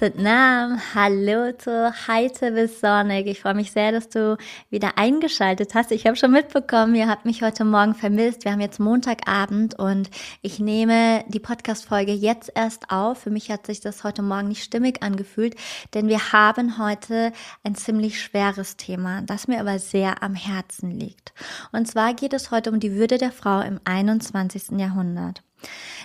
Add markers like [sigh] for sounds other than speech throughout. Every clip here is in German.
Vietnam. Hallo zu Heite bis Sonnig. Ich freue mich sehr, dass du wieder eingeschaltet hast. Ich habe schon mitbekommen, ihr habt mich heute Morgen vermisst. Wir haben jetzt Montagabend und ich nehme die Podcast-Folge jetzt erst auf. Für mich hat sich das heute Morgen nicht stimmig angefühlt, denn wir haben heute ein ziemlich schweres Thema, das mir aber sehr am Herzen liegt. Und zwar geht es heute um die Würde der Frau im 21. Jahrhundert.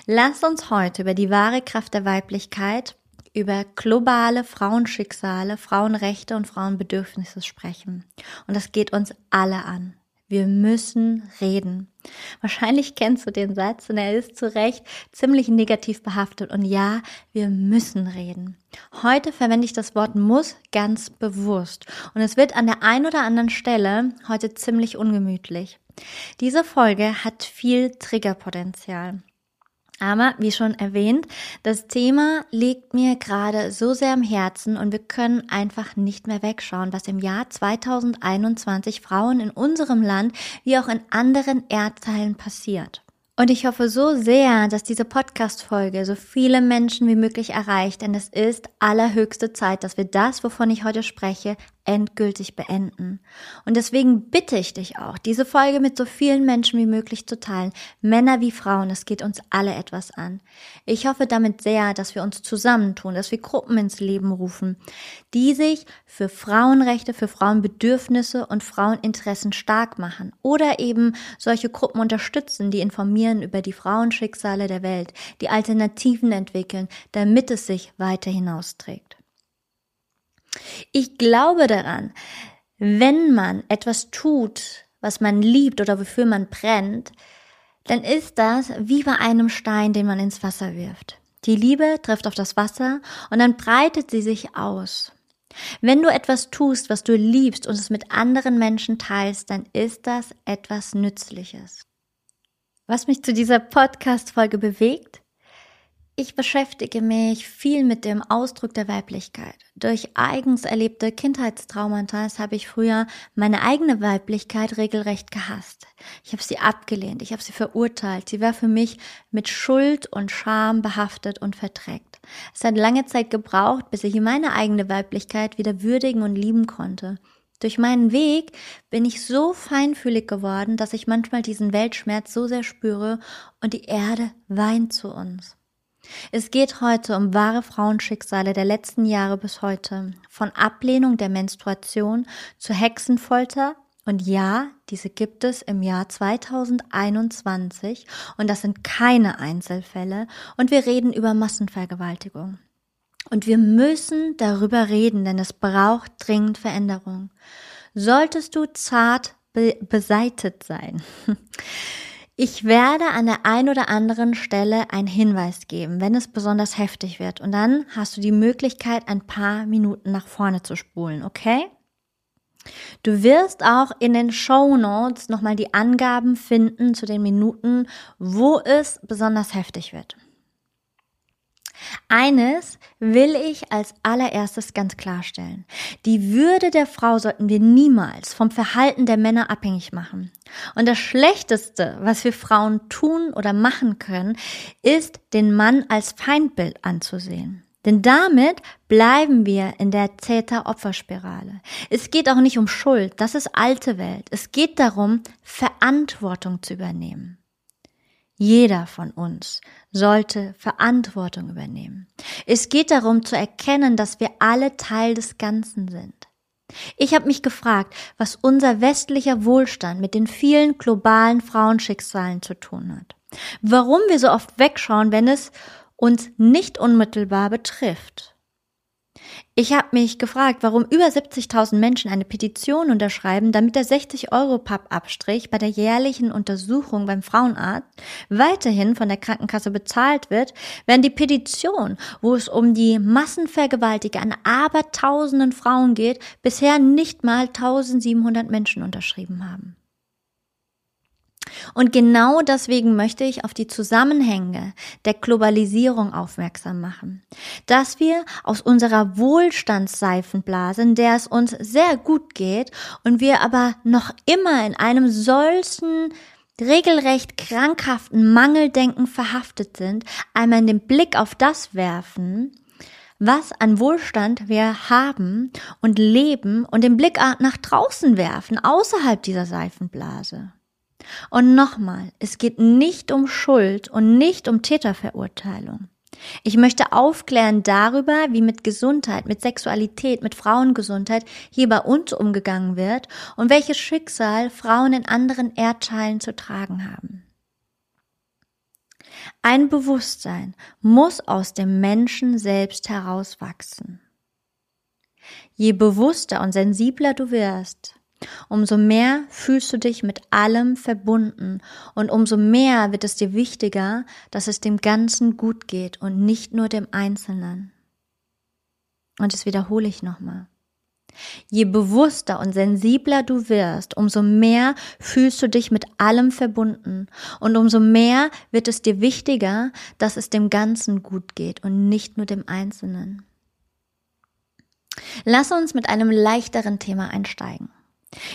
Lasst uns heute über die wahre Kraft der Weiblichkeit über globale Frauenschicksale, Frauenrechte und Frauenbedürfnisse sprechen. Und das geht uns alle an. Wir müssen reden. Wahrscheinlich [laughs] kennst du den Satz und er ist zu Recht ziemlich negativ behaftet. Und ja, wir müssen reden. Heute verwende ich das Wort muss ganz bewusst. Und es wird an der einen oder anderen Stelle heute ziemlich ungemütlich. Diese Folge hat viel Triggerpotenzial. Aber wie schon erwähnt, das Thema liegt mir gerade so sehr am Herzen und wir können einfach nicht mehr wegschauen, was im Jahr 2021 Frauen in unserem Land wie auch in anderen Erdteilen passiert. Und ich hoffe so sehr, dass diese Podcast-Folge so viele Menschen wie möglich erreicht, denn es ist allerhöchste Zeit, dass wir das, wovon ich heute spreche, endgültig beenden. Und deswegen bitte ich dich auch, diese Folge mit so vielen Menschen wie möglich zu teilen. Männer wie Frauen, es geht uns alle etwas an. Ich hoffe damit sehr, dass wir uns zusammentun, dass wir Gruppen ins Leben rufen, die sich für Frauenrechte, für Frauenbedürfnisse und Fraueninteressen stark machen oder eben solche Gruppen unterstützen, die informieren über die Frauenschicksale der Welt, die Alternativen entwickeln, damit es sich weiter hinausträgt. Ich glaube daran, wenn man etwas tut, was man liebt oder wofür man brennt, dann ist das wie bei einem Stein, den man ins Wasser wirft. Die Liebe trifft auf das Wasser und dann breitet sie sich aus. Wenn du etwas tust, was du liebst und es mit anderen Menschen teilst, dann ist das etwas Nützliches. Was mich zu dieser Podcast-Folge bewegt? Ich beschäftige mich viel mit dem Ausdruck der Weiblichkeit. Durch eigens erlebte Kindheitstraumata habe ich früher meine eigene Weiblichkeit regelrecht gehasst. Ich habe sie abgelehnt, ich habe sie verurteilt. Sie war für mich mit Schuld und Scham behaftet und verdreckt. Es hat lange Zeit gebraucht, bis ich meine eigene Weiblichkeit wieder würdigen und lieben konnte. Durch meinen Weg bin ich so feinfühlig geworden, dass ich manchmal diesen Weltschmerz so sehr spüre und die Erde weint zu uns. Es geht heute um wahre Frauenschicksale der letzten Jahre bis heute, von Ablehnung der Menstruation zu Hexenfolter. Und ja, diese gibt es im Jahr 2021 und das sind keine Einzelfälle. Und wir reden über Massenvergewaltigung. Und wir müssen darüber reden, denn es braucht dringend Veränderung. Solltest du zart be beseitet sein, [laughs] Ich werde an der einen oder anderen Stelle einen Hinweis geben, wenn es besonders heftig wird. Und dann hast du die Möglichkeit, ein paar Minuten nach vorne zu spulen, okay? Du wirst auch in den Show Notes nochmal die Angaben finden zu den Minuten, wo es besonders heftig wird. Eines will ich als allererstes ganz klarstellen. Die Würde der Frau sollten wir niemals vom Verhalten der Männer abhängig machen. Und das Schlechteste, was wir Frauen tun oder machen können, ist, den Mann als Feindbild anzusehen. Denn damit bleiben wir in der Täter-Opfer-Spirale. Es geht auch nicht um Schuld, das ist alte Welt. Es geht darum, Verantwortung zu übernehmen. Jeder von uns sollte Verantwortung übernehmen. Es geht darum zu erkennen, dass wir alle Teil des Ganzen sind. Ich habe mich gefragt, was unser westlicher Wohlstand mit den vielen globalen Frauenschicksalen zu tun hat. Warum wir so oft wegschauen, wenn es uns nicht unmittelbar betrifft. Ich habe mich gefragt, warum über 70.000 Menschen eine Petition unterschreiben, damit der 60-Euro-Pappabstrich bei der jährlichen Untersuchung beim Frauenarzt weiterhin von der Krankenkasse bezahlt wird, während die Petition, wo es um die Massenvergewaltige an abertausenden Frauen geht, bisher nicht mal 1700 Menschen unterschrieben haben. Und genau deswegen möchte ich auf die Zusammenhänge der Globalisierung aufmerksam machen. Dass wir aus unserer Wohlstandsseifenblase, in der es uns sehr gut geht und wir aber noch immer in einem solchen regelrecht krankhaften Mangeldenken verhaftet sind, einmal den Blick auf das werfen, was an Wohlstand wir haben und leben und den Blick nach draußen werfen, außerhalb dieser Seifenblase. Und nochmal, es geht nicht um Schuld und nicht um Täterverurteilung. Ich möchte aufklären darüber, wie mit Gesundheit, mit Sexualität, mit Frauengesundheit hier bei uns umgegangen wird und welches Schicksal Frauen in anderen Erdteilen zu tragen haben. Ein Bewusstsein muss aus dem Menschen selbst herauswachsen. Je bewusster und sensibler du wirst, Umso mehr fühlst du dich mit allem verbunden und umso mehr wird es dir wichtiger, dass es dem Ganzen gut geht und nicht nur dem Einzelnen. Und das wiederhole ich nochmal. Je bewusster und sensibler du wirst, umso mehr fühlst du dich mit allem verbunden und umso mehr wird es dir wichtiger, dass es dem Ganzen gut geht und nicht nur dem Einzelnen. Lass uns mit einem leichteren Thema einsteigen.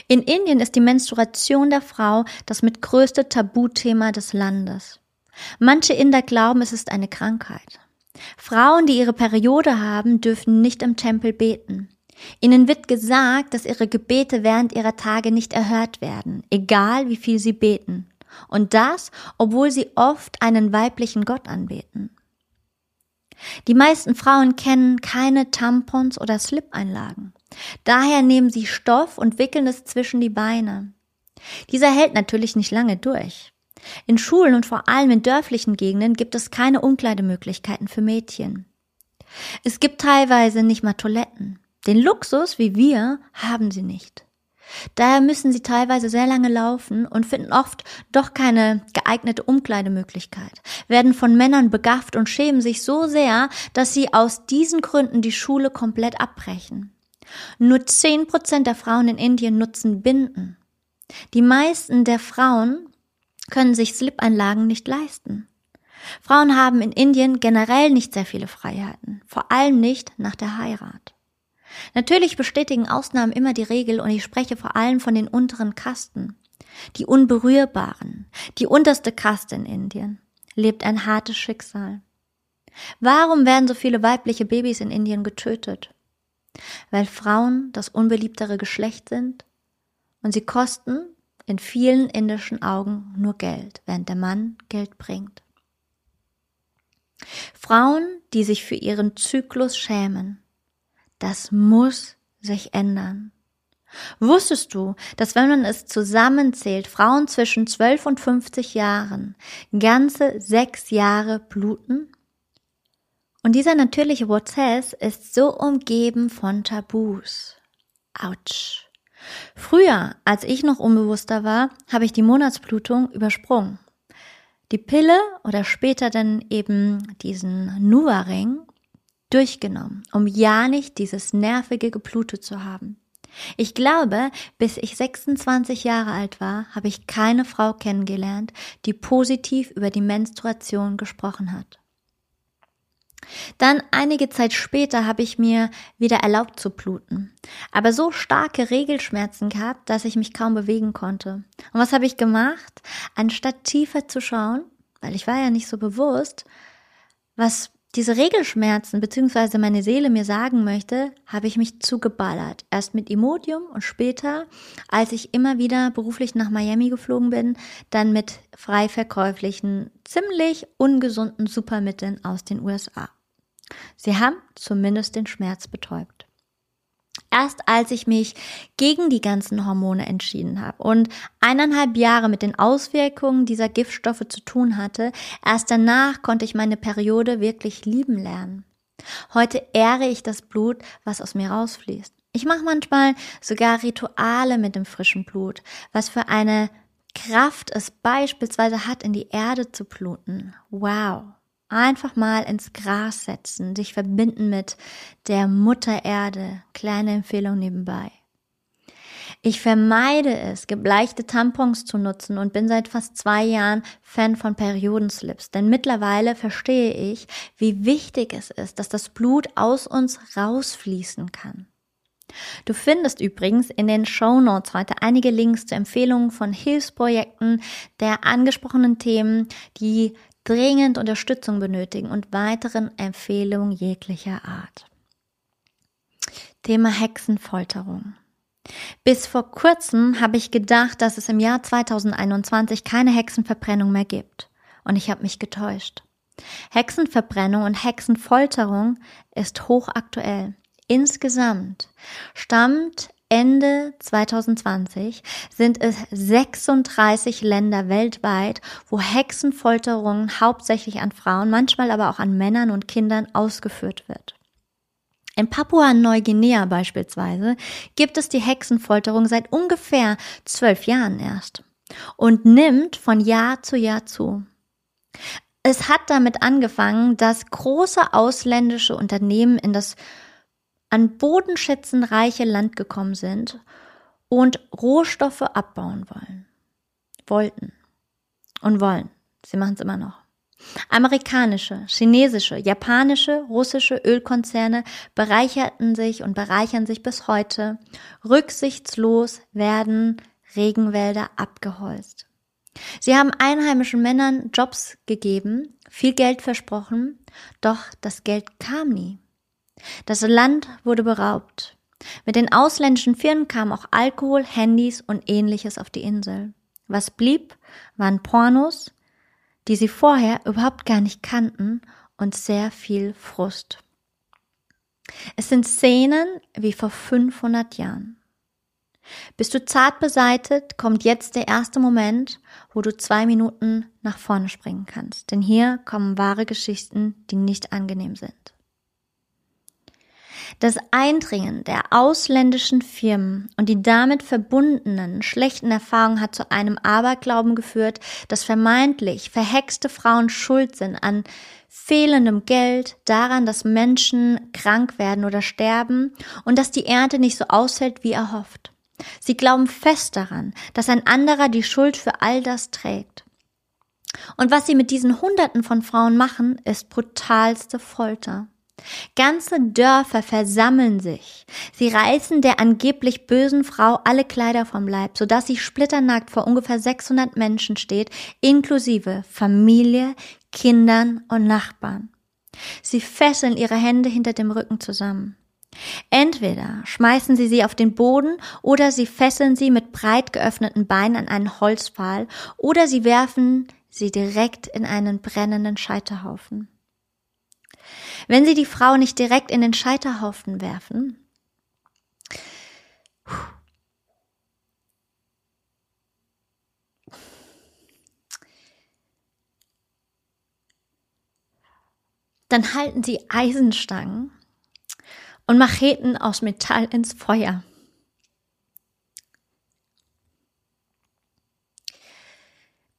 In Indien ist die Menstruation der Frau das mit größte Tabuthema des Landes. Manche Inder glauben, es ist eine Krankheit. Frauen, die ihre Periode haben, dürfen nicht im Tempel beten. Ihnen wird gesagt, dass ihre Gebete während ihrer Tage nicht erhört werden, egal wie viel sie beten. Und das, obwohl sie oft einen weiblichen Gott anbeten. Die meisten Frauen kennen keine Tampons oder Slip-Einlagen. Daher nehmen sie Stoff und wickeln es zwischen die Beine. Dieser hält natürlich nicht lange durch. In Schulen und vor allem in dörflichen Gegenden gibt es keine Umkleidemöglichkeiten für Mädchen. Es gibt teilweise nicht mal Toiletten. Den Luxus wie wir haben sie nicht. Daher müssen sie teilweise sehr lange laufen und finden oft doch keine geeignete Umkleidemöglichkeit, werden von Männern begafft und schämen sich so sehr, dass sie aus diesen Gründen die Schule komplett abbrechen. Nur zehn Prozent der Frauen in Indien nutzen Binden. Die meisten der Frauen können sich Slip-Einlagen nicht leisten. Frauen haben in Indien generell nicht sehr viele Freiheiten, vor allem nicht nach der Heirat. Natürlich bestätigen Ausnahmen immer die Regel und ich spreche vor allem von den unteren Kasten. Die Unberührbaren, die unterste Kaste in Indien, lebt ein hartes Schicksal. Warum werden so viele weibliche Babys in Indien getötet? Weil Frauen das unbeliebtere Geschlecht sind und sie kosten in vielen indischen Augen nur Geld, während der Mann Geld bringt. Frauen, die sich für ihren Zyklus schämen, das muss sich ändern. Wusstest du, dass wenn man es zusammenzählt, Frauen zwischen 12 und 50 Jahren ganze sechs Jahre bluten? Und dieser natürliche Prozess ist so umgeben von Tabus. Autsch. Früher, als ich noch unbewusster war, habe ich die Monatsblutung übersprungen. Die Pille oder später dann eben diesen Nuva-Ring durchgenommen, um ja nicht dieses nervige Geblute zu haben. Ich glaube, bis ich 26 Jahre alt war, habe ich keine Frau kennengelernt, die positiv über die Menstruation gesprochen hat. Dann einige Zeit später habe ich mir wieder erlaubt zu bluten, aber so starke Regelschmerzen gehabt, dass ich mich kaum bewegen konnte. Und was habe ich gemacht? Anstatt tiefer zu schauen, weil ich war ja nicht so bewusst, was diese Regelschmerzen bzw. meine Seele mir sagen möchte, habe ich mich zugeballert. Erst mit Imodium und später, als ich immer wieder beruflich nach Miami geflogen bin, dann mit frei verkäuflichen, ziemlich ungesunden Supermitteln aus den USA. Sie haben zumindest den Schmerz betäubt. Erst als ich mich gegen die ganzen Hormone entschieden habe und eineinhalb Jahre mit den Auswirkungen dieser Giftstoffe zu tun hatte, erst danach konnte ich meine Periode wirklich lieben lernen. Heute ehre ich das Blut, was aus mir rausfließt. Ich mache manchmal sogar Rituale mit dem frischen Blut, was für eine Kraft es beispielsweise hat, in die Erde zu bluten. Wow. Einfach mal ins Gras setzen, sich verbinden mit der Mutter Erde. Kleine Empfehlung nebenbei. Ich vermeide es, gebleichte Tampons zu nutzen und bin seit fast zwei Jahren Fan von Periodenslips, denn mittlerweile verstehe ich, wie wichtig es ist, dass das Blut aus uns rausfließen kann. Du findest übrigens in den Show Notes heute einige Links zu Empfehlungen von Hilfsprojekten der angesprochenen Themen, die dringend Unterstützung benötigen und weiteren Empfehlungen jeglicher Art. Thema Hexenfolterung. Bis vor kurzem habe ich gedacht, dass es im Jahr 2021 keine Hexenverbrennung mehr gibt. Und ich habe mich getäuscht. Hexenverbrennung und Hexenfolterung ist hochaktuell. Insgesamt stammt Ende 2020 sind es 36 Länder weltweit, wo Hexenfolterungen hauptsächlich an Frauen, manchmal aber auch an Männern und Kindern ausgeführt wird. In Papua-Neuguinea beispielsweise gibt es die Hexenfolterung seit ungefähr zwölf Jahren erst und nimmt von Jahr zu Jahr zu. Es hat damit angefangen, dass große ausländische Unternehmen in das an Bodenschätzen reiche Land gekommen sind und Rohstoffe abbauen wollen. Wollten und wollen. Sie machen es immer noch. Amerikanische, chinesische, japanische, russische Ölkonzerne bereicherten sich und bereichern sich bis heute. Rücksichtslos werden Regenwälder abgeholzt. Sie haben einheimischen Männern Jobs gegeben, viel Geld versprochen, doch das Geld kam nie. Das Land wurde beraubt. Mit den ausländischen Firmen kam auch Alkohol, Handys und ähnliches auf die Insel. Was blieb, waren Pornos, die sie vorher überhaupt gar nicht kannten und sehr viel Frust. Es sind Szenen wie vor 500 Jahren. Bist du zart beseitet, kommt jetzt der erste Moment, wo du zwei Minuten nach vorne springen kannst. Denn hier kommen wahre Geschichten, die nicht angenehm sind. Das Eindringen der ausländischen Firmen und die damit verbundenen schlechten Erfahrungen hat zu einem Aberglauben geführt, dass vermeintlich verhexte Frauen schuld sind an fehlendem Geld, daran, dass Menschen krank werden oder sterben und dass die Ernte nicht so ausfällt wie erhofft. Sie glauben fest daran, dass ein anderer die Schuld für all das trägt. Und was sie mit diesen Hunderten von Frauen machen, ist brutalste Folter. Ganze Dörfer versammeln sich. Sie reißen der angeblich bösen Frau alle Kleider vom Leib, sodass sie splitternackt vor ungefähr 600 Menschen steht, inklusive Familie, Kindern und Nachbarn. Sie fesseln ihre Hände hinter dem Rücken zusammen. Entweder schmeißen sie sie auf den Boden oder sie fesseln sie mit breit geöffneten Beinen an einen Holzpfahl oder sie werfen sie direkt in einen brennenden Scheiterhaufen. Wenn sie die Frau nicht direkt in den Scheiterhaufen werfen, dann halten sie Eisenstangen und Macheten aus Metall ins Feuer.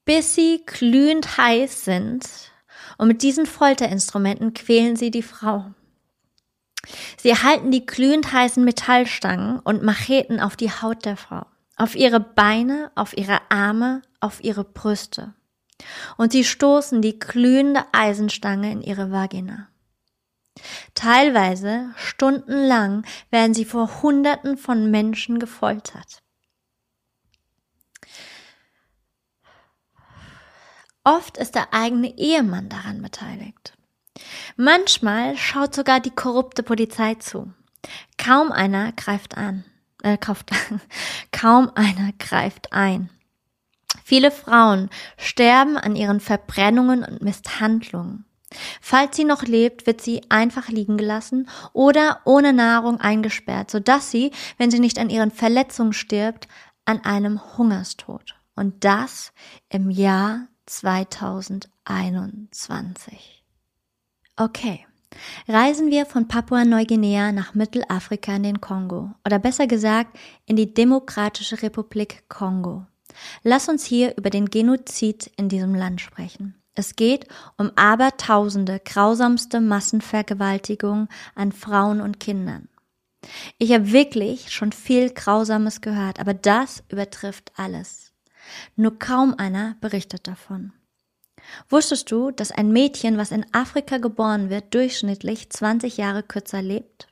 Bis sie glühend heiß sind, und mit diesen Folterinstrumenten quälen sie die Frau. Sie erhalten die glühend heißen Metallstangen und Macheten auf die Haut der Frau, auf ihre Beine, auf ihre Arme, auf ihre Brüste. Und sie stoßen die glühende Eisenstange in ihre Vagina. Teilweise stundenlang werden sie vor Hunderten von Menschen gefoltert. Oft ist der eigene Ehemann daran beteiligt. Manchmal schaut sogar die korrupte Polizei zu. Kaum einer greift an, äh, kauft, [laughs] kaum einer greift ein. Viele Frauen sterben an ihren Verbrennungen und Misshandlungen. Falls sie noch lebt, wird sie einfach liegen gelassen oder ohne Nahrung eingesperrt, sodass sie, wenn sie nicht an ihren Verletzungen stirbt, an einem Hungerstod. Und das im Jahr 2021. Okay, Reisen wir von Papua-Neuguinea nach Mittelafrika in den Kongo oder besser gesagt in die Demokratische Republik Kongo. Lass uns hier über den Genozid in diesem Land sprechen. Es geht um abertausende grausamste Massenvergewaltigungen an Frauen und Kindern. Ich habe wirklich schon viel Grausames gehört, aber das übertrifft alles. Nur kaum einer berichtet davon. Wusstest du, dass ein Mädchen, was in Afrika geboren wird, durchschnittlich 20 Jahre kürzer lebt?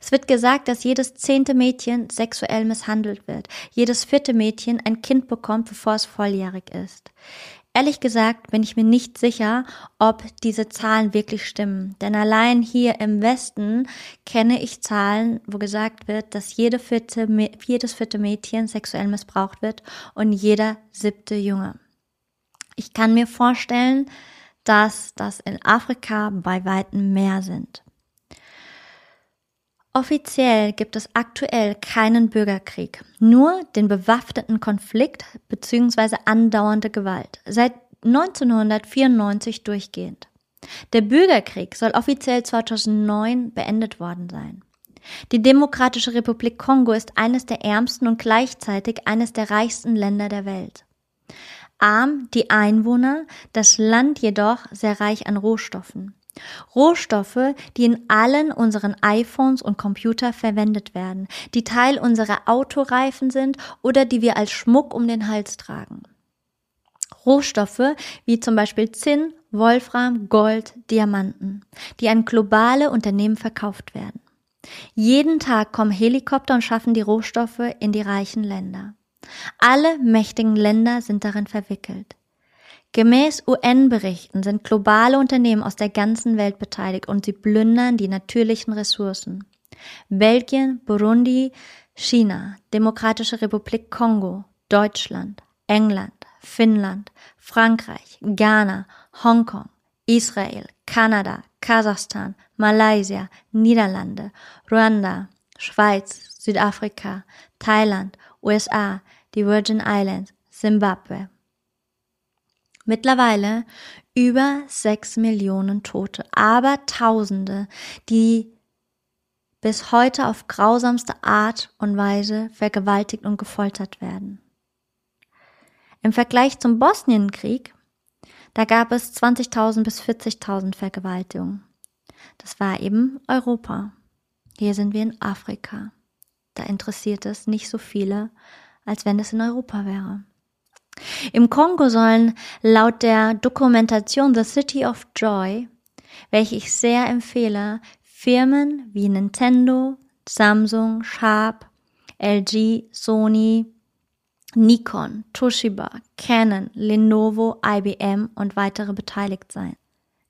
Es wird gesagt, dass jedes zehnte Mädchen sexuell misshandelt wird, jedes vierte Mädchen ein Kind bekommt, bevor es volljährig ist. Ehrlich gesagt bin ich mir nicht sicher, ob diese Zahlen wirklich stimmen. Denn allein hier im Westen kenne ich Zahlen, wo gesagt wird, dass jede vierte, jedes vierte Mädchen sexuell missbraucht wird und jeder siebte Junge. Ich kann mir vorstellen, dass das in Afrika bei weitem mehr sind. Offiziell gibt es aktuell keinen Bürgerkrieg, nur den bewaffneten Konflikt bzw. andauernde Gewalt, seit 1994 durchgehend. Der Bürgerkrieg soll offiziell 2009 beendet worden sein. Die Demokratische Republik Kongo ist eines der ärmsten und gleichzeitig eines der reichsten Länder der Welt. Arm die Einwohner, das Land jedoch sehr reich an Rohstoffen. Rohstoffe, die in allen unseren iPhones und Computer verwendet werden, die Teil unserer Autoreifen sind oder die wir als Schmuck um den Hals tragen. Rohstoffe wie zum Beispiel Zinn, Wolfram, Gold, Diamanten, die an globale Unternehmen verkauft werden. Jeden Tag kommen Helikopter und schaffen die Rohstoffe in die reichen Länder. Alle mächtigen Länder sind darin verwickelt. Gemäß UN-Berichten sind globale Unternehmen aus der ganzen Welt beteiligt und sie plündern die natürlichen Ressourcen. Belgien, Burundi, China, Demokratische Republik Kongo, Deutschland, England, Finnland, Frankreich, Ghana, Hongkong, Israel, Kanada, Kasachstan, Malaysia, Niederlande, Ruanda, Schweiz, Südafrika, Thailand, USA, die Virgin Islands, Zimbabwe. Mittlerweile über sechs Millionen Tote, aber Tausende, die bis heute auf grausamste Art und Weise vergewaltigt und gefoltert werden. Im Vergleich zum Bosnienkrieg, da gab es 20.000 bis 40.000 Vergewaltigungen. Das war eben Europa. Hier sind wir in Afrika. Da interessiert es nicht so viele, als wenn es in Europa wäre. Im Kongo sollen laut der Dokumentation The City of Joy, welche ich sehr empfehle, Firmen wie Nintendo, Samsung, Sharp, LG, Sony, Nikon, Toshiba, Canon, Lenovo, IBM und weitere beteiligt sein.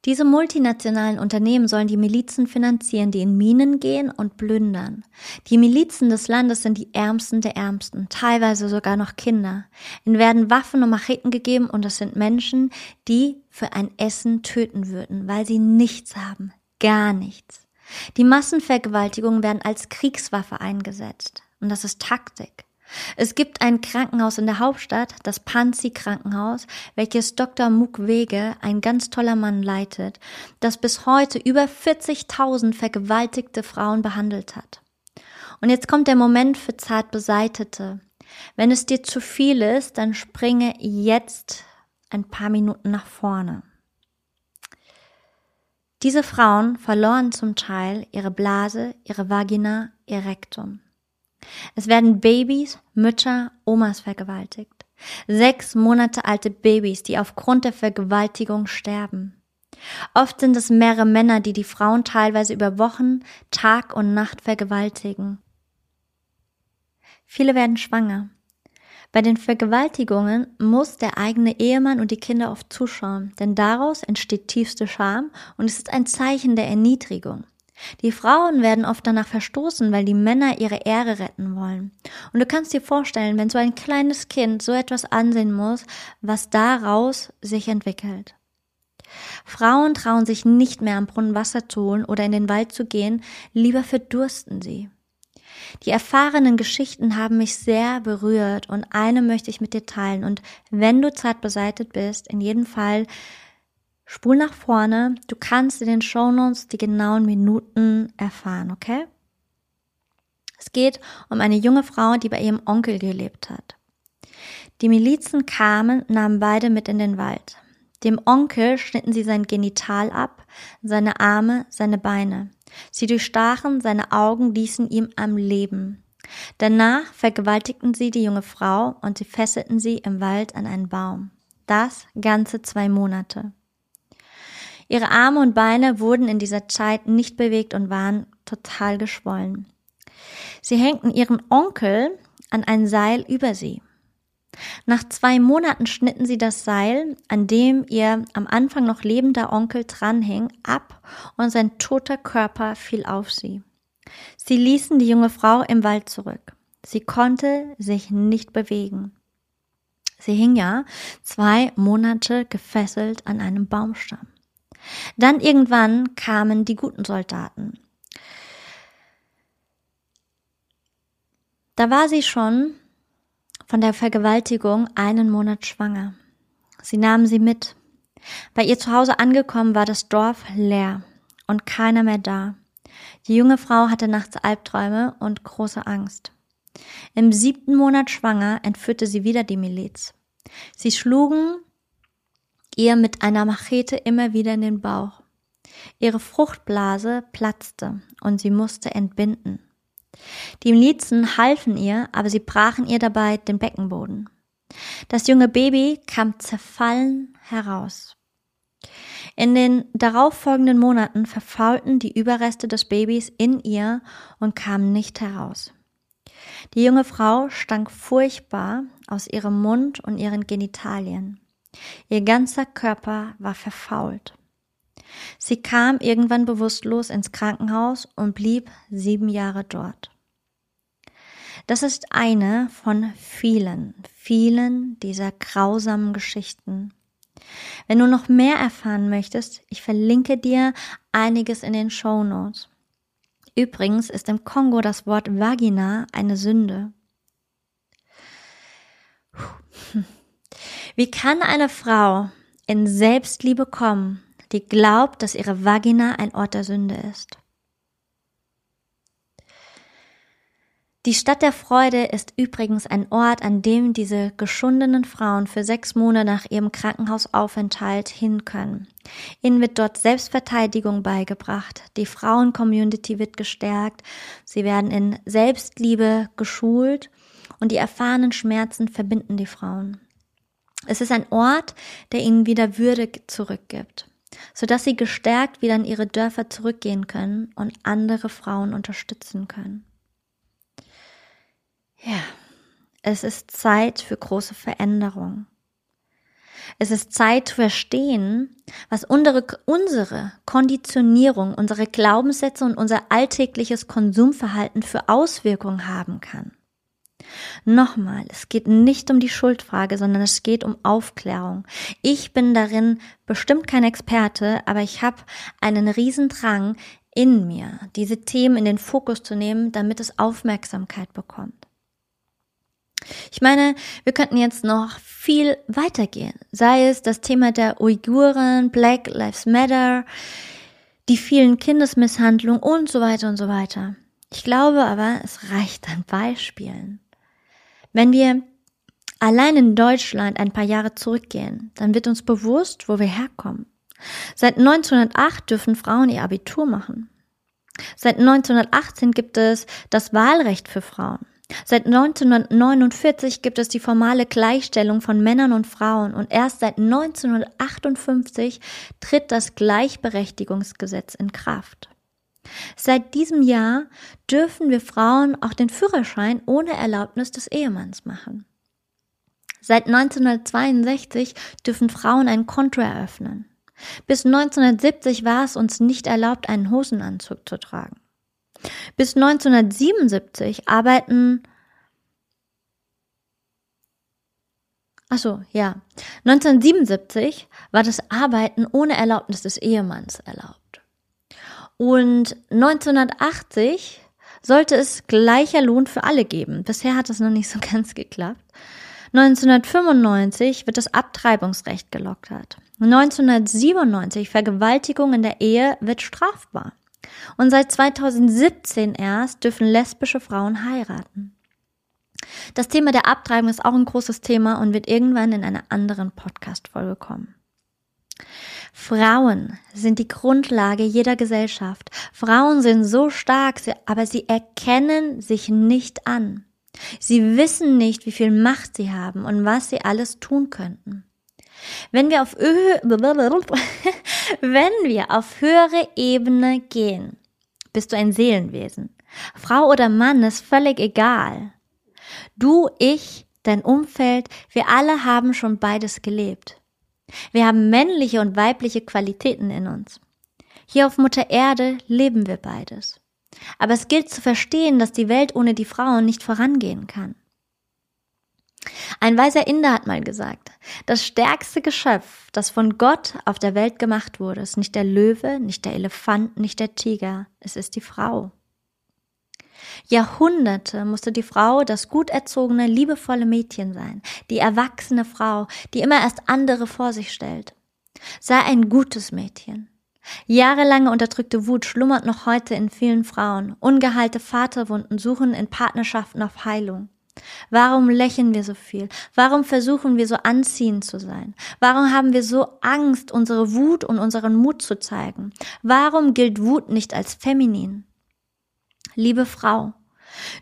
Diese multinationalen Unternehmen sollen die Milizen finanzieren, die in Minen gehen und plündern. Die Milizen des Landes sind die Ärmsten der Ärmsten, teilweise sogar noch Kinder. Ihnen werden Waffen und Macheten gegeben und es sind Menschen, die für ein Essen töten würden, weil sie nichts haben, gar nichts. Die Massenvergewaltigungen werden als Kriegswaffe eingesetzt und das ist Taktik. Es gibt ein Krankenhaus in der Hauptstadt, das Panzi Krankenhaus, welches Dr. Mukwege, ein ganz toller Mann, leitet, das bis heute über 40.000 vergewaltigte Frauen behandelt hat. Und jetzt kommt der Moment für zart Beseitete. Wenn es dir zu viel ist, dann springe jetzt ein paar Minuten nach vorne. Diese Frauen verloren zum Teil ihre Blase, ihre Vagina, ihr Rektum. Es werden Babys, Mütter, Omas vergewaltigt. Sechs Monate alte Babys, die aufgrund der Vergewaltigung sterben. Oft sind es mehrere Männer, die die Frauen teilweise über Wochen, Tag und Nacht vergewaltigen. Viele werden schwanger. Bei den Vergewaltigungen muss der eigene Ehemann und die Kinder oft zuschauen, denn daraus entsteht tiefste Scham und es ist ein Zeichen der Erniedrigung. Die Frauen werden oft danach verstoßen, weil die Männer ihre Ehre retten wollen. Und du kannst dir vorstellen, wenn so ein kleines Kind so etwas ansehen muss, was daraus sich entwickelt. Frauen trauen sich nicht mehr am Brunnen Wasser zu holen oder in den Wald zu gehen, lieber verdursten sie. Die erfahrenen Geschichten haben mich sehr berührt und eine möchte ich mit dir teilen. Und wenn du zart beseitet bist, in jedem Fall Spul nach vorne. Du kannst in den Shownotes die genauen Minuten erfahren, okay? Es geht um eine junge Frau, die bei ihrem Onkel gelebt hat. Die Milizen kamen, nahmen beide mit in den Wald. Dem Onkel schnitten sie sein Genital ab, seine Arme, seine Beine. Sie durchstachen seine Augen, ließen ihm am Leben. Danach vergewaltigten sie die junge Frau und sie fesselten sie im Wald an einen Baum. Das ganze zwei Monate. Ihre Arme und Beine wurden in dieser Zeit nicht bewegt und waren total geschwollen. Sie hängten ihren Onkel an ein Seil über sie. Nach zwei Monaten schnitten sie das Seil, an dem ihr am Anfang noch lebender Onkel dranhing, ab und sein toter Körper fiel auf sie. Sie ließen die junge Frau im Wald zurück. Sie konnte sich nicht bewegen. Sie hing ja zwei Monate gefesselt an einem Baumstamm. Dann irgendwann kamen die guten Soldaten. Da war sie schon von der Vergewaltigung einen Monat schwanger. Sie nahmen sie mit. Bei ihr zu Hause angekommen war das Dorf leer und keiner mehr da. Die junge Frau hatte nachts Albträume und große Angst. Im siebten Monat schwanger entführte sie wieder die Miliz. Sie schlugen ihr mit einer Machete immer wieder in den Bauch. Ihre Fruchtblase platzte und sie musste entbinden. Die Milizen halfen ihr, aber sie brachen ihr dabei den Beckenboden. Das junge Baby kam zerfallen heraus. In den darauffolgenden Monaten verfaulten die Überreste des Babys in ihr und kamen nicht heraus. Die junge Frau stank furchtbar aus ihrem Mund und ihren Genitalien. Ihr ganzer Körper war verfault. Sie kam irgendwann bewusstlos ins Krankenhaus und blieb sieben Jahre dort. Das ist eine von vielen, vielen dieser grausamen Geschichten. Wenn du noch mehr erfahren möchtest, ich verlinke dir einiges in den Show Notes. Übrigens ist im Kongo das Wort Vagina eine Sünde. Wie kann eine Frau in Selbstliebe kommen, die glaubt, dass ihre Vagina ein Ort der Sünde ist? Die Stadt der Freude ist übrigens ein Ort, an dem diese geschundenen Frauen für sechs Monate nach ihrem Krankenhausaufenthalt hin können. Ihnen wird dort Selbstverteidigung beigebracht, die Frauen-Community wird gestärkt, sie werden in Selbstliebe geschult und die erfahrenen Schmerzen verbinden die Frauen. Es ist ein Ort, der ihnen wieder Würde zurückgibt, sodass sie gestärkt wieder in ihre Dörfer zurückgehen können und andere Frauen unterstützen können. Ja, es ist Zeit für große Veränderung. Es ist Zeit zu verstehen, was unsere, unsere Konditionierung, unsere Glaubenssätze und unser alltägliches Konsumverhalten für Auswirkungen haben kann. Nochmal, es geht nicht um die Schuldfrage, sondern es geht um Aufklärung. Ich bin darin bestimmt kein Experte, aber ich habe einen Riesendrang in mir, diese Themen in den Fokus zu nehmen, damit es Aufmerksamkeit bekommt. Ich meine, wir könnten jetzt noch viel weitergehen. Sei es das Thema der Uiguren, Black Lives Matter, die vielen Kindesmisshandlungen und so weiter und so weiter. Ich glaube aber, es reicht an Beispielen. Wenn wir allein in Deutschland ein paar Jahre zurückgehen, dann wird uns bewusst, wo wir herkommen. Seit 1908 dürfen Frauen ihr Abitur machen. Seit 1918 gibt es das Wahlrecht für Frauen. Seit 1949 gibt es die formale Gleichstellung von Männern und Frauen und erst seit 1958 tritt das Gleichberechtigungsgesetz in Kraft. Seit diesem Jahr dürfen wir Frauen auch den Führerschein ohne Erlaubnis des Ehemanns machen. Seit 1962 dürfen Frauen ein Konto eröffnen. Bis 1970 war es uns nicht erlaubt, einen Hosenanzug zu tragen. Bis 1977 arbeiten Achso, ja. 1977 war das Arbeiten ohne Erlaubnis des Ehemanns erlaubt. Und 1980 sollte es gleicher Lohn für alle geben. Bisher hat das noch nicht so [laughs] ganz geklappt. 1995 wird das Abtreibungsrecht gelockert. 1997 Vergewaltigung in der Ehe wird strafbar. Und seit 2017 erst dürfen lesbische Frauen heiraten. Das Thema der Abtreibung ist auch ein großes Thema und wird irgendwann in einer anderen Podcast-Folge kommen. Frauen sind die Grundlage jeder Gesellschaft. Frauen sind so stark, aber sie erkennen sich nicht an. Sie wissen nicht, wie viel Macht sie haben und was sie alles tun könnten. Wenn wir auf, [laughs] wenn wir auf höhere Ebene gehen, bist du ein Seelenwesen. Frau oder Mann ist völlig egal. Du, ich, dein Umfeld, wir alle haben schon beides gelebt. Wir haben männliche und weibliche Qualitäten in uns. Hier auf Mutter Erde leben wir beides. Aber es gilt zu verstehen, dass die Welt ohne die Frauen nicht vorangehen kann. Ein weiser Inder hat mal gesagt, das stärkste Geschöpf, das von Gott auf der Welt gemacht wurde, ist nicht der Löwe, nicht der Elefant, nicht der Tiger, es ist die Frau. Jahrhunderte musste die Frau das gut erzogene, liebevolle Mädchen sein, die erwachsene Frau, die immer erst andere vor sich stellt. Sei ein gutes Mädchen. Jahrelange unterdrückte Wut schlummert noch heute in vielen Frauen. Ungeheilte Vaterwunden suchen in Partnerschaften auf Heilung. Warum lächeln wir so viel? Warum versuchen wir so anziehend zu sein? Warum haben wir so Angst, unsere Wut und unseren Mut zu zeigen? Warum gilt Wut nicht als feminin? Liebe Frau,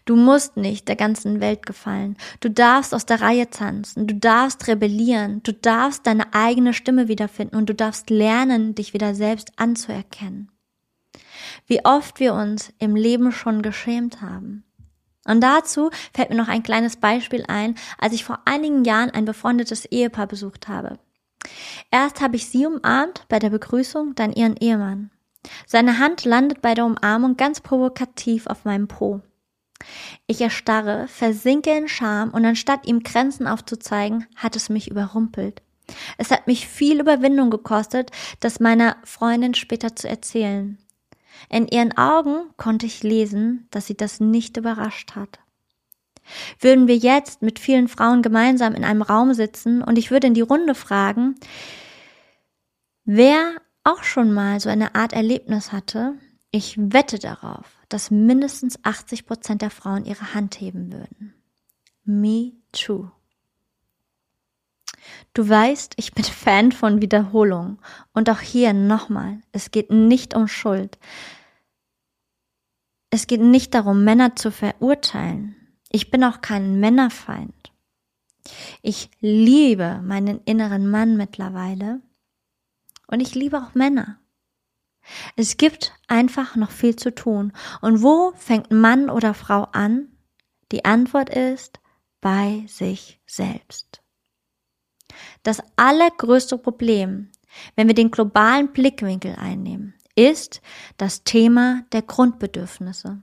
du musst nicht der ganzen Welt gefallen. Du darfst aus der Reihe tanzen. Du darfst rebellieren. Du darfst deine eigene Stimme wiederfinden und du darfst lernen, dich wieder selbst anzuerkennen. Wie oft wir uns im Leben schon geschämt haben. Und dazu fällt mir noch ein kleines Beispiel ein, als ich vor einigen Jahren ein befreundetes Ehepaar besucht habe. Erst habe ich sie umarmt bei der Begrüßung, dann ihren Ehemann. Seine Hand landet bei der Umarmung ganz provokativ auf meinem Po. Ich erstarre, versinke in Scham und anstatt ihm Grenzen aufzuzeigen, hat es mich überrumpelt. Es hat mich viel Überwindung gekostet, das meiner Freundin später zu erzählen. In ihren Augen konnte ich lesen, dass sie das nicht überrascht hat. Würden wir jetzt mit vielen Frauen gemeinsam in einem Raum sitzen und ich würde in die Runde fragen, wer auch schon mal so eine Art Erlebnis hatte, ich wette darauf, dass mindestens 80 Prozent der Frauen ihre Hand heben würden. Me too. Du weißt, ich bin [laughs] Fan von Wiederholung. Und auch hier nochmal, es geht nicht um Schuld. Es geht nicht darum, Männer zu verurteilen. Ich bin auch kein Männerfeind. Ich liebe meinen inneren Mann mittlerweile und ich liebe auch Männer. Es gibt einfach noch viel zu tun. Und wo fängt Mann oder Frau an? Die Antwort ist bei sich selbst. Das allergrößte Problem, wenn wir den globalen Blickwinkel einnehmen, ist das Thema der Grundbedürfnisse.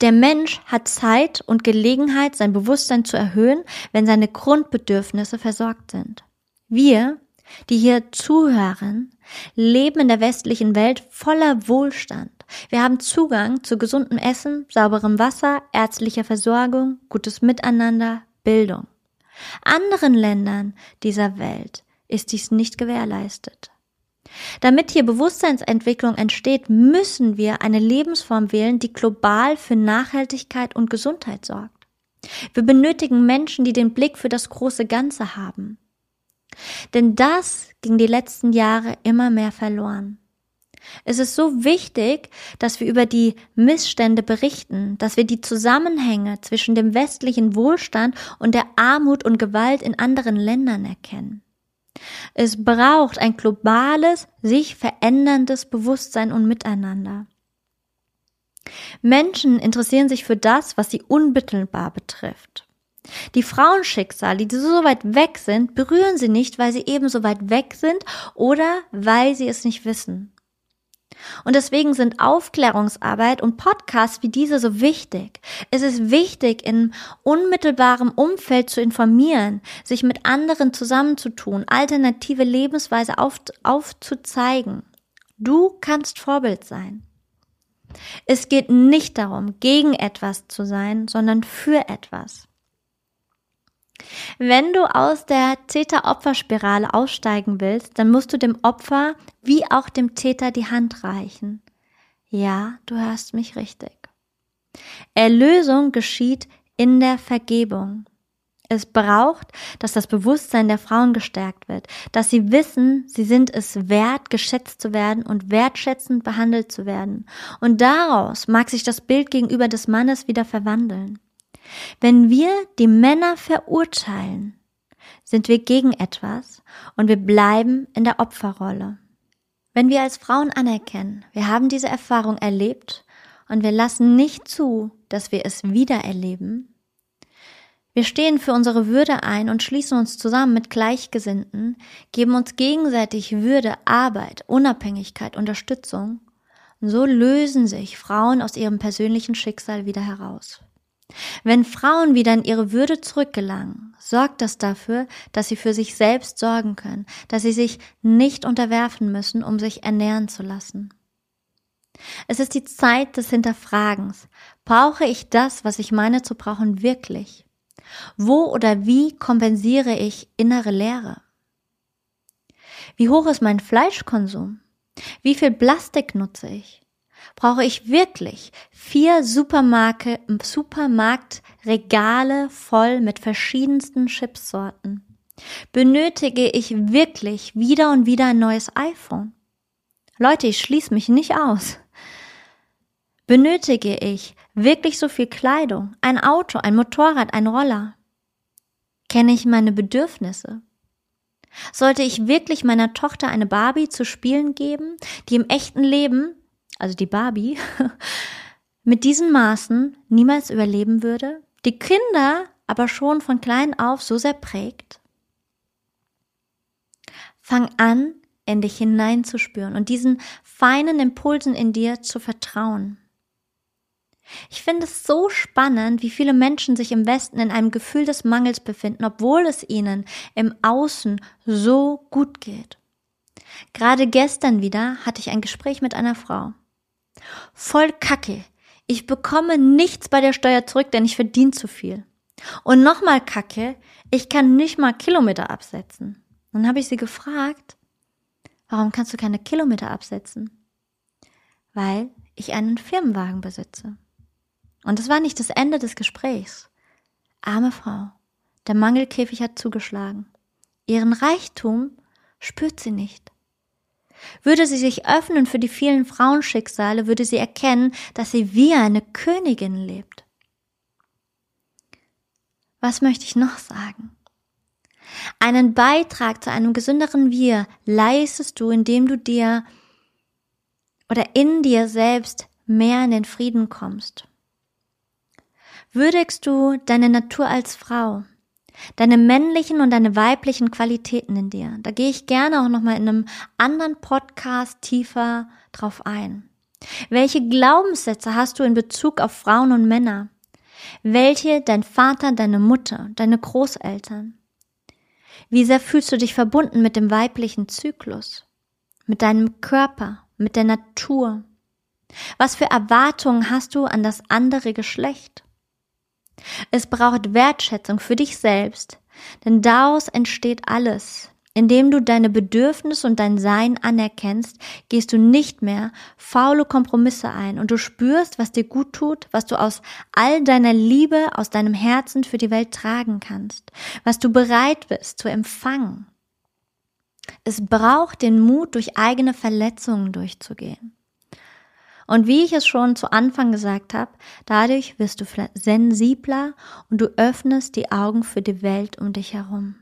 Der Mensch hat Zeit und Gelegenheit, sein Bewusstsein zu erhöhen, wenn seine Grundbedürfnisse versorgt sind. Wir die hier zuhören, leben in der westlichen Welt voller Wohlstand. Wir haben Zugang zu gesundem Essen, sauberem Wasser, ärztlicher Versorgung, gutes Miteinander, Bildung. Anderen Ländern dieser Welt ist dies nicht gewährleistet. Damit hier Bewusstseinsentwicklung entsteht, müssen wir eine Lebensform wählen, die global für Nachhaltigkeit und Gesundheit sorgt. Wir benötigen Menschen, die den Blick für das große Ganze haben. Denn das ging die letzten Jahre immer mehr verloren. Es ist so wichtig, dass wir über die Missstände berichten, dass wir die Zusammenhänge zwischen dem westlichen Wohlstand und der Armut und Gewalt in anderen Ländern erkennen. Es braucht ein globales, sich veränderndes Bewusstsein und Miteinander. Menschen interessieren sich für das, was sie unmittelbar betrifft. Die Frauenschicksale, die so weit weg sind, berühren sie nicht, weil sie eben so weit weg sind oder weil sie es nicht wissen. Und deswegen sind Aufklärungsarbeit und Podcasts wie diese so wichtig. Es ist wichtig, in unmittelbarem Umfeld zu informieren, sich mit anderen zusammenzutun, alternative Lebensweise auf, aufzuzeigen. Du kannst Vorbild sein. Es geht nicht darum, gegen etwas zu sein, sondern für etwas. Wenn du aus der Täter-Opfer-Spirale aussteigen willst, dann musst du dem Opfer wie auch dem Täter die Hand reichen. Ja, du hörst mich richtig. Erlösung geschieht in der Vergebung. Es braucht, dass das Bewusstsein der Frauen gestärkt wird, dass sie wissen, sie sind es wert, geschätzt zu werden und wertschätzend behandelt zu werden. Und daraus mag sich das Bild gegenüber des Mannes wieder verwandeln. Wenn wir die Männer verurteilen, sind wir gegen etwas und wir bleiben in der Opferrolle. Wenn wir als Frauen anerkennen, wir haben diese Erfahrung erlebt und wir lassen nicht zu, dass wir es wieder erleben, wir stehen für unsere Würde ein und schließen uns zusammen mit Gleichgesinnten, geben uns gegenseitig Würde, Arbeit, Unabhängigkeit, Unterstützung. So lösen sich Frauen aus ihrem persönlichen Schicksal wieder heraus. Wenn Frauen wieder in ihre Würde zurückgelangen, sorgt das dafür, dass sie für sich selbst sorgen können, dass sie sich nicht unterwerfen müssen, um sich ernähren zu lassen. Es ist die Zeit des Hinterfragens. Brauche ich das, was ich meine zu brauchen, wirklich? Wo oder wie kompensiere ich innere Leere? Wie hoch ist mein Fleischkonsum? Wie viel Plastik nutze ich? Brauche ich wirklich vier Supermarke, Supermarktregale voll mit verschiedensten Chipsorten? Benötige ich wirklich wieder und wieder ein neues iPhone? Leute, ich schließe mich nicht aus. Benötige ich wirklich so viel Kleidung, ein Auto, ein Motorrad, ein Roller? Kenne ich meine Bedürfnisse? Sollte ich wirklich meiner Tochter eine Barbie zu spielen geben, die im echten Leben also die Barbie, [laughs] mit diesen Maßen niemals überleben würde, die Kinder aber schon von klein auf so sehr prägt? Fang an, in dich hineinzuspüren und diesen feinen Impulsen in dir zu vertrauen. Ich finde es so spannend, wie viele Menschen sich im Westen in einem Gefühl des Mangels befinden, obwohl es ihnen im Außen so gut geht. Gerade gestern wieder hatte ich ein Gespräch mit einer Frau. Voll Kacke. Ich bekomme nichts bei der Steuer zurück, denn ich verdiene zu viel. Und nochmal Kacke, ich kann nicht mal Kilometer absetzen. Dann habe ich sie gefragt, warum kannst du keine Kilometer absetzen? Weil ich einen Firmenwagen besitze. Und das war nicht das Ende des Gesprächs. Arme Frau, der Mangelkäfig hat zugeschlagen. Ihren Reichtum spürt sie nicht. Würde sie sich öffnen für die vielen Frauenschicksale, würde sie erkennen, dass sie wie eine Königin lebt. Was möchte ich noch sagen? Einen Beitrag zu einem gesünderen Wir leistest du, indem du dir oder in dir selbst mehr in den Frieden kommst. Würdigst du deine Natur als Frau, deine männlichen und deine weiblichen Qualitäten in dir. Da gehe ich gerne auch nochmal in einem anderen Podcast tiefer drauf ein. Welche Glaubenssätze hast du in Bezug auf Frauen und Männer? Welche dein Vater, deine Mutter, deine Großeltern? Wie sehr fühlst du dich verbunden mit dem weiblichen Zyklus, mit deinem Körper, mit der Natur? Was für Erwartungen hast du an das andere Geschlecht? Es braucht Wertschätzung für dich selbst, denn daraus entsteht alles. Indem du deine Bedürfnisse und dein Sein anerkennst, gehst du nicht mehr faule Kompromisse ein und du spürst, was dir gut tut, was du aus all deiner Liebe, aus deinem Herzen für die Welt tragen kannst, was du bereit bist zu empfangen. Es braucht den Mut, durch eigene Verletzungen durchzugehen. Und wie ich es schon zu Anfang gesagt habe, dadurch wirst du sensibler und du öffnest die Augen für die Welt um dich herum.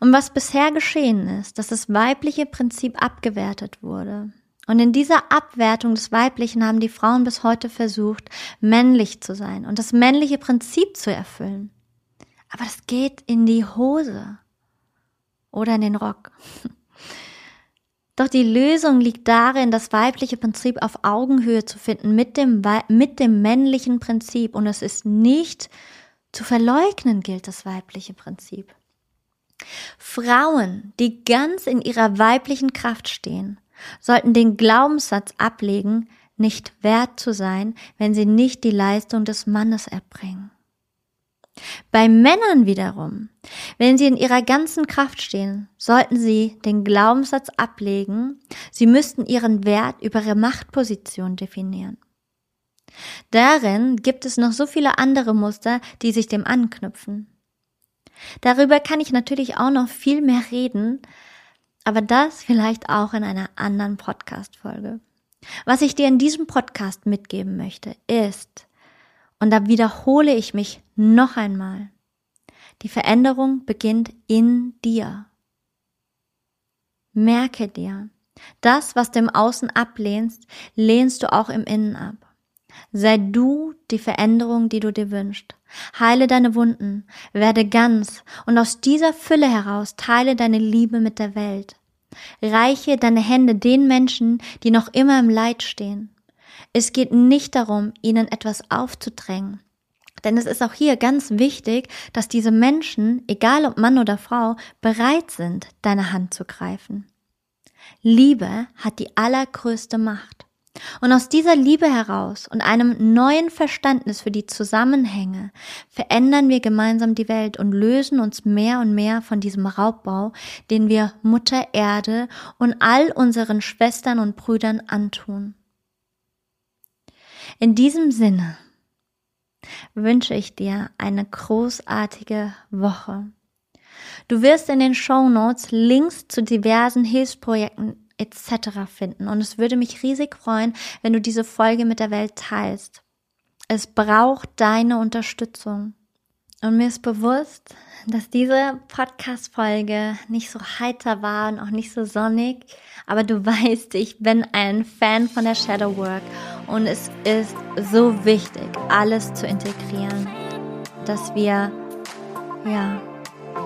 Und was bisher geschehen ist, dass das weibliche Prinzip abgewertet wurde. Und in dieser Abwertung des Weiblichen haben die Frauen bis heute versucht, männlich zu sein und das männliche Prinzip zu erfüllen. Aber das geht in die Hose oder in den Rock. [laughs] Doch die Lösung liegt darin, das weibliche Prinzip auf Augenhöhe zu finden mit dem, mit dem männlichen Prinzip. Und es ist nicht zu verleugnen, gilt das weibliche Prinzip. Frauen, die ganz in ihrer weiblichen Kraft stehen, sollten den Glaubenssatz ablegen, nicht wert zu sein, wenn sie nicht die Leistung des Mannes erbringen. Bei Männern wiederum, wenn sie in ihrer ganzen Kraft stehen, sollten sie den Glaubenssatz ablegen, sie müssten ihren Wert über ihre Machtposition definieren. Darin gibt es noch so viele andere Muster, die sich dem anknüpfen. Darüber kann ich natürlich auch noch viel mehr reden, aber das vielleicht auch in einer anderen Podcast-Folge. Was ich dir in diesem Podcast mitgeben möchte, ist, und da wiederhole ich mich noch einmal, die Veränderung beginnt in dir. Merke dir, das, was du im Außen ablehnst, lehnst du auch im Innen ab. Sei du die Veränderung, die du dir wünschst. Heile deine Wunden, werde ganz und aus dieser Fülle heraus teile deine Liebe mit der Welt. Reiche deine Hände den Menschen, die noch immer im Leid stehen. Es geht nicht darum, ihnen etwas aufzudrängen. Denn es ist auch hier ganz wichtig, dass diese Menschen, egal ob Mann oder Frau, bereit sind, deine Hand zu greifen. Liebe hat die allergrößte Macht. Und aus dieser Liebe heraus und einem neuen Verständnis für die Zusammenhänge verändern wir gemeinsam die Welt und lösen uns mehr und mehr von diesem Raubbau, den wir Mutter Erde und all unseren Schwestern und Brüdern antun. In diesem Sinne wünsche ich dir eine großartige Woche. Du wirst in den Show Notes Links zu diversen Hilfsprojekten etc. finden. Und es würde mich riesig freuen, wenn du diese Folge mit der Welt teilst. Es braucht deine Unterstützung. Und mir ist bewusst, dass diese Podcast-Folge nicht so heiter war und auch nicht so sonnig. Aber du [laughs] weißt, ich bin ein Fan von der Shadow Work. Und es ist so wichtig, alles zu integrieren, dass wir, ja,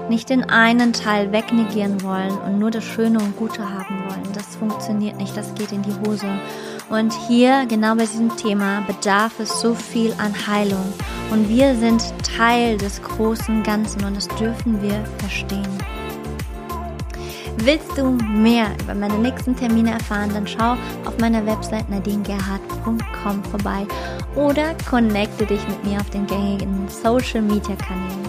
nicht den einen Teil wegnegieren wollen und nur das Schöne und Gute haben wollen. Das funktioniert nicht, das geht in die Hose. Und hier, genau bei diesem Thema, bedarf es so viel an Heilung. Und wir sind Teil des großen Ganzen und das dürfen wir verstehen. Willst du mehr über meine nächsten Termine erfahren, dann schau auf meiner Website nadinegerhardt.com vorbei oder connecte dich mit mir auf den gängigen Social Media Kanälen.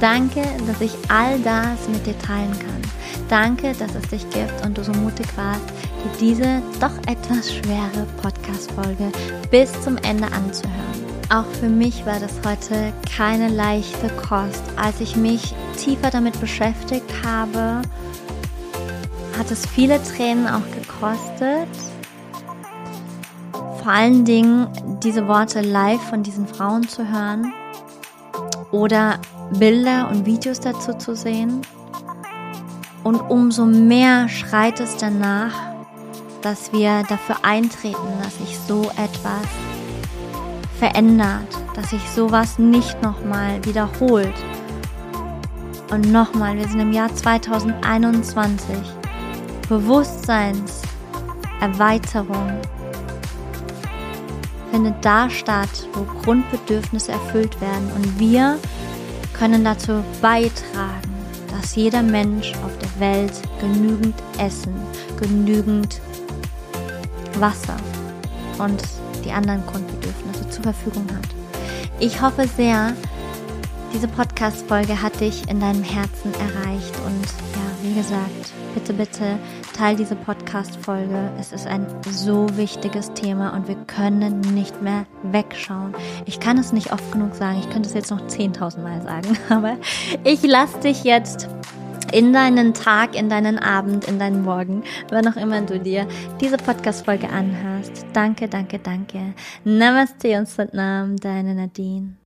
Danke, dass ich all das mit dir teilen kann. Danke, dass es dich gibt und du so mutig warst, dir diese doch etwas schwere Podcast-Folge bis zum Ende anzuhören. Auch für mich war das heute keine leichte Kost. Als ich mich tiefer damit beschäftigt habe, hat es viele Tränen auch gekostet. Vor allen Dingen diese Worte live von diesen Frauen zu hören oder Bilder und Videos dazu zu sehen. Und umso mehr schreit es danach, dass wir dafür eintreten, dass sich so etwas verändert, dass sich sowas nicht nochmal wiederholt. Und nochmal, wir sind im Jahr 2021. Bewusstseinserweiterung findet da statt, wo Grundbedürfnisse erfüllt werden. Und wir können dazu beitragen, dass jeder Mensch auf der Welt genügend Essen, genügend Wasser und die anderen Grundbedürfnisse zur Verfügung hat. Ich hoffe sehr, diese Podcast-Folge hat dich in deinem Herzen erreicht und ja, wie gesagt, bitte, bitte teil diese Podcast-Folge. Es ist ein so wichtiges Thema und wir können nicht mehr wegschauen. Ich kann es nicht oft genug sagen. Ich könnte es jetzt noch 10.000 Mal sagen, [laughs] aber ich lasse dich jetzt in deinen Tag, in deinen Abend, in deinen Morgen, wann auch immer du dir diese Podcast-Folge anhörst. Danke, danke, danke. Namaste und Satnam, deine Nadine.